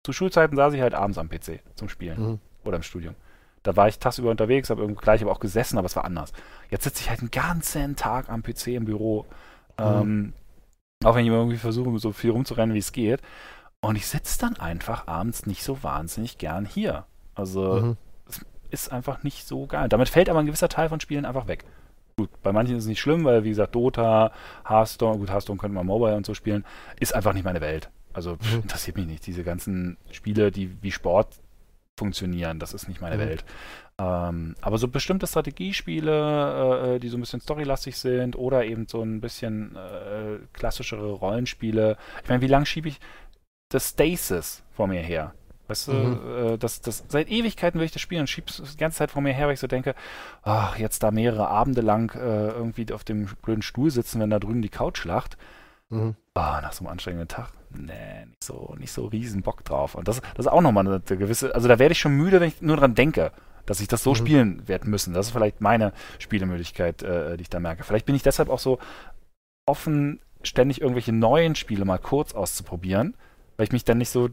zu Schulzeiten saß ich halt abends am PC zum Spielen mhm. oder im Studium. Da war ich tagsüber unterwegs, habe gleich aber auch gesessen, aber es war anders. Jetzt sitze ich halt den ganzen Tag am PC im Büro. Mhm. Ähm, auch wenn ich irgendwie versuche, so viel rumzurennen, wie es geht. Und ich sitze dann einfach abends nicht so wahnsinnig gern hier. Also mhm. es ist einfach nicht so geil. Damit fällt aber ein gewisser Teil von Spielen einfach weg. Gut, bei manchen ist es nicht schlimm, weil wie gesagt, Dota, Hearthstone, gut, Hearthstone könnte man Mobile und so spielen, ist einfach nicht meine Welt. Also pff, mhm. interessiert mich nicht. Diese ganzen Spiele, die wie Sport funktionieren, das ist nicht meine mhm. Welt. Ähm, aber so bestimmte Strategiespiele, äh, die so ein bisschen storylastig sind oder eben so ein bisschen äh, klassischere Rollenspiele. Ich meine, wie lange schiebe ich das Stasis vor mir her? Weißt du, mhm. äh, das, das, seit Ewigkeiten will ich das spielen und schiebe es die ganze Zeit vor mir her, weil ich so denke, ach, jetzt da mehrere Abende lang äh, irgendwie auf dem blöden Stuhl sitzen, wenn da drüben die Couch lacht. Mhm. Oh, nach so einem anstrengenden Tag, nee, nicht so, nicht so riesen Bock drauf. Und das, das ist auch nochmal eine, eine gewisse, also da werde ich schon müde, wenn ich nur dran denke dass ich das so mhm. spielen werde müssen. Das ist vielleicht meine Spielemöglichkeit, äh, die ich da merke. Vielleicht bin ich deshalb auch so offen, ständig irgendwelche neuen Spiele mal kurz auszuprobieren, weil ich mich dann nicht so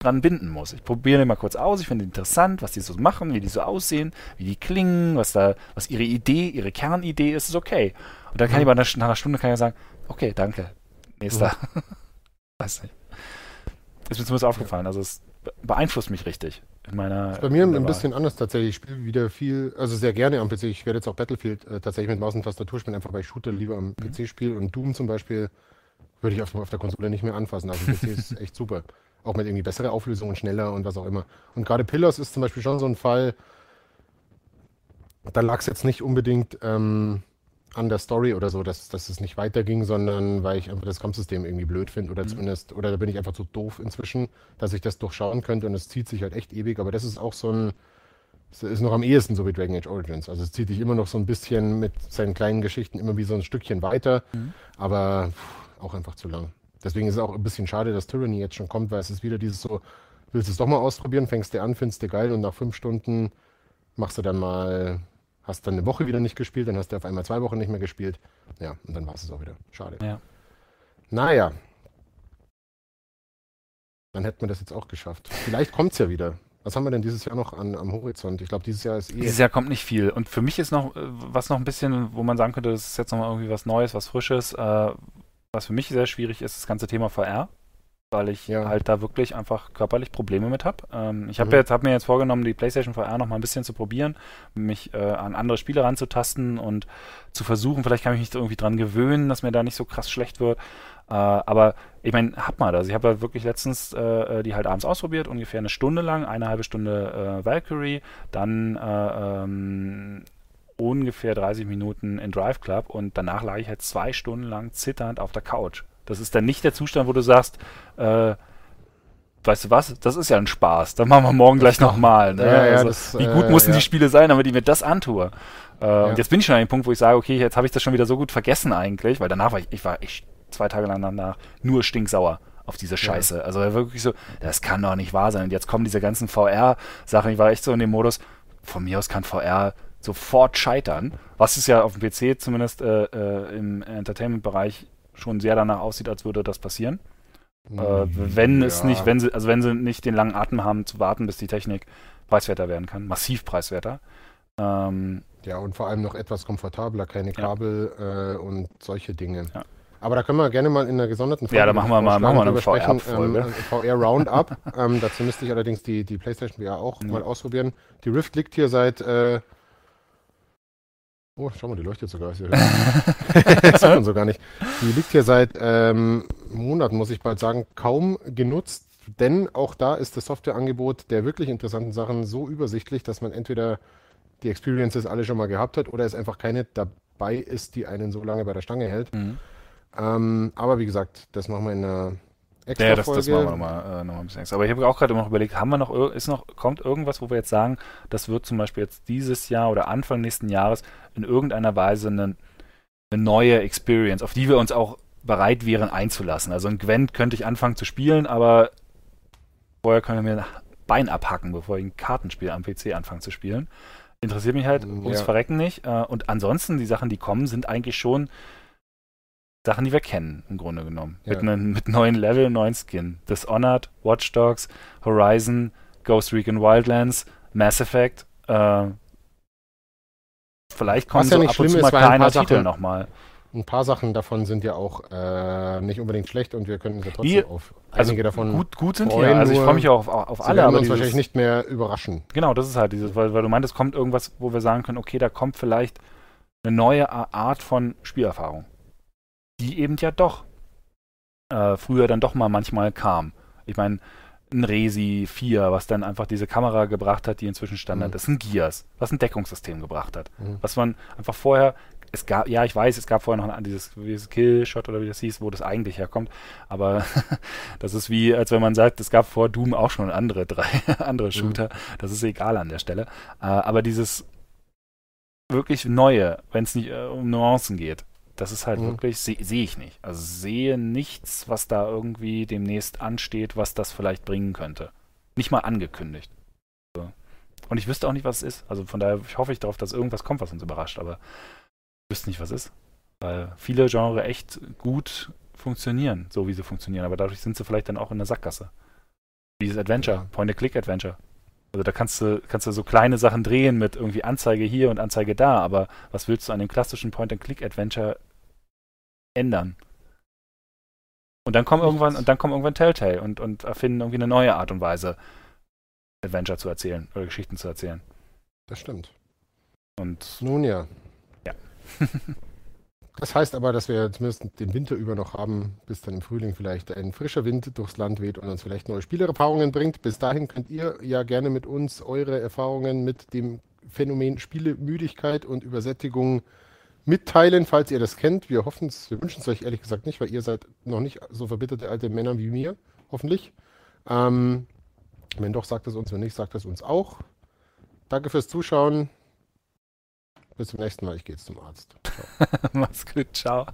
dran binden muss. Ich probiere mal kurz aus, ich finde interessant, was die so machen, wie die so aussehen, wie die klingen, was da, was ihre Idee, ihre Kernidee ist, ist okay. Und dann kann mhm. ich nach einer Stunde kann ich sagen, okay, danke, nächster. Mhm. Weiß nicht. Ist mir zumindest aufgefallen. Also es beeinflusst mich richtig in meiner. bei mir ein bisschen anders tatsächlich. Ich spiele wieder viel, also sehr gerne am PC. Ich werde jetzt auch Battlefield äh, tatsächlich mit Maus und Tastatur spielen, einfach weil ich Shooter lieber am mhm. PC spiele. Und Doom zum Beispiel würde ich auf, auf der Konsole nicht mehr anfassen. Also PC ist echt super. Auch mit irgendwie besserer Auflösung und schneller und was auch immer. Und gerade Pillars ist zum Beispiel schon so ein Fall, da lag es jetzt nicht unbedingt ähm, an der Story oder so, dass, dass es nicht weiterging, sondern weil ich einfach das Kampfsystem irgendwie blöd finde oder mhm. zumindest, oder da bin ich einfach zu doof inzwischen, dass ich das durchschauen könnte und es zieht sich halt echt ewig, aber das ist auch so ein, das ist noch am ehesten so wie Dragon Age Origins. Also es zieht sich immer noch so ein bisschen mit seinen kleinen Geschichten immer wie so ein Stückchen weiter, mhm. aber pff, auch einfach zu lang. Deswegen ist es auch ein bisschen schade, dass Tyranny jetzt schon kommt, weil es ist wieder dieses so, willst du es doch mal ausprobieren, fängst du an, findest du geil und nach fünf Stunden machst du dann mal hast dann eine Woche wieder nicht gespielt, dann hast du auf einmal zwei Wochen nicht mehr gespielt. Ja, und dann war es auch wieder. Schade. Ja. Naja. Dann hätten wir das jetzt auch geschafft. Vielleicht kommt es ja wieder. Was haben wir denn dieses Jahr noch an, am Horizont? Ich glaube, dieses Jahr ist eh. Dieses Jahr kommt nicht viel. Und für mich ist noch, äh, was noch ein bisschen, wo man sagen könnte, das ist jetzt noch mal irgendwie was Neues, was Frisches. Äh, was für mich sehr schwierig ist, das ganze Thema VR weil ich ja. halt da wirklich einfach körperlich Probleme mit habe. Ähm, ich habe mhm. jetzt hab mir jetzt vorgenommen, die PlayStation VR noch mal ein bisschen zu probieren, mich äh, an andere Spiele ranzutasten und zu versuchen, vielleicht kann ich mich irgendwie dran gewöhnen, dass mir da nicht so krass schlecht wird. Äh, aber ich meine, hab mal das. Ich habe ja wirklich letztens äh, die halt abends ausprobiert, ungefähr eine Stunde lang, eine halbe Stunde äh, Valkyrie, dann äh, ähm, ungefähr 30 Minuten in Drive Club und danach lag ich halt zwei Stunden lang zitternd auf der Couch das ist dann nicht der Zustand, wo du sagst, äh, weißt du was, das ist ja ein Spaß, dann machen wir morgen gleich nochmal. Ne? Ja, ja, also, das, wie gut äh, mussten ja. die Spiele sein, damit ich mir das antue? Äh, und jetzt bin ich schon an dem Punkt, wo ich sage, okay, jetzt habe ich das schon wieder so gut vergessen eigentlich, weil danach war ich, ich war ich zwei Tage lang danach nur stinksauer auf diese Scheiße. Ja. Also wirklich so, das kann doch nicht wahr sein. Und jetzt kommen diese ganzen VR-Sachen. Ich war echt so in dem Modus, von mir aus kann VR sofort scheitern. Was ist ja auf dem PC zumindest äh, äh, im Entertainment-Bereich schon sehr danach aussieht, als würde das passieren. Äh, wenn ja. es nicht, wenn sie, also wenn sie nicht den langen Atem haben, zu warten, bis die Technik preiswerter werden kann, massiv preiswerter. Ähm, ja, und vor allem noch etwas komfortabler, keine Kabel ja. äh, und solche Dinge. Ja. Aber da können wir gerne mal in einer gesonderten Folge Ja, da machen wir mal machen wir eine VR-Folge. Ähm, VR Roundup. ähm, dazu müsste ich allerdings die, die PlayStation VR auch mhm. mal ausprobieren. Die Rift liegt hier seit. Äh, oh, schau mal, die leuchtet sogar. das sieht man so gar nicht. Die liegt hier seit ähm, Monaten, muss ich bald sagen, kaum genutzt. Denn auch da ist das Softwareangebot der wirklich interessanten Sachen so übersichtlich, dass man entweder die Experiences alle schon mal gehabt hat oder es einfach keine dabei ist, die einen so lange bei der Stange hält. Mhm. Ähm, aber wie gesagt, das machen wir in einer extra Ja, das, das machen wir nochmal äh, noch ein bisschen extra. Aber ich habe auch gerade noch überlegt, haben wir noch, ist noch, kommt irgendwas, wo wir jetzt sagen, das wird zum Beispiel jetzt dieses Jahr oder Anfang nächsten Jahres in irgendeiner Weise eine, eine neue Experience, auf die wir uns auch bereit wären einzulassen. Also ein Gwent könnte ich anfangen zu spielen, aber vorher können wir mir ein Bein abhacken, bevor ich ein Kartenspiel am PC anfange zu spielen. Interessiert mich halt ums ja. Verrecken nicht. Äh, und ansonsten, die Sachen, die kommen, sind eigentlich schon Sachen, die wir kennen, im Grunde genommen. Ja. Mit, ne, mit neuen Level, neuen Skin. Dishonored, Watch Dogs, Horizon, Ghost Recon Wildlands, Mass Effect. Äh, vielleicht kommen so ja ab und zu mal kleine Titel nochmal. Ein paar Sachen davon sind ja auch äh, nicht unbedingt schlecht und wir könnten ja trotzdem auf also einige davon gut, gut sind freuen, Also ich freue mich auch auf, auf alle, aber uns wahrscheinlich nicht mehr überraschen. Genau, das ist halt dieses, weil, weil du meintest, kommt irgendwas, wo wir sagen können, okay, da kommt vielleicht eine neue Art von Spielerfahrung die eben ja doch äh, früher dann doch mal manchmal kam. Ich meine, ein Resi 4, was dann einfach diese Kamera gebracht hat, die inzwischen Standard mhm. ist, ein Gears, was ein Deckungssystem gebracht hat. Mhm. Was man einfach vorher, es gab, ja, ich weiß, es gab vorher noch ein, dieses, dieses Killshot oder wie das hieß, wo das eigentlich herkommt, aber das ist wie, als wenn man sagt, es gab vor Doom auch schon andere drei, andere mhm. Shooter, mhm. das ist egal an der Stelle. Äh, aber dieses wirklich Neue, wenn es nicht äh, um Nuancen geht, das ist halt mhm. wirklich, sehe seh ich nicht. Also sehe nichts, was da irgendwie demnächst ansteht, was das vielleicht bringen könnte. Nicht mal angekündigt. Und ich wüsste auch nicht, was es ist. Also von daher hoffe ich darauf, dass irgendwas kommt, was uns überrascht, aber ich wüsste nicht, was es ist. Weil viele Genre echt gut funktionieren, so wie sie funktionieren, aber dadurch sind sie vielleicht dann auch in der Sackgasse. Dieses Adventure, Point-and-Click-Adventure. Also da kannst du, kannst du so kleine Sachen drehen mit irgendwie Anzeige hier und Anzeige da, aber was willst du an dem klassischen Point-and-Click-Adventure ändern. Und dann kommen irgendwann, und dann kommen irgendwann Telltale und, und erfinden irgendwie eine neue Art und Weise, Adventure zu erzählen oder Geschichten zu erzählen. Das stimmt. Und nun ja. Ja. das heißt aber, dass wir zumindest den Winter über noch haben, bis dann im Frühling vielleicht ein frischer Wind durchs Land weht und uns vielleicht neue Spielerfahrungen bringt. Bis dahin könnt ihr ja gerne mit uns eure Erfahrungen mit dem Phänomen Spielemüdigkeit und Übersättigung mitteilen, falls ihr das kennt. Wir hoffen es, wir wünschen es euch ehrlich gesagt nicht, weil ihr seid noch nicht so verbitterte alte Männer wie mir, hoffentlich. Ähm, wenn doch, sagt es uns, wenn nicht, sagt es uns auch. Danke fürs Zuschauen. Bis zum nächsten Mal. Ich gehe jetzt zum Arzt. Mach's gut. Ciao.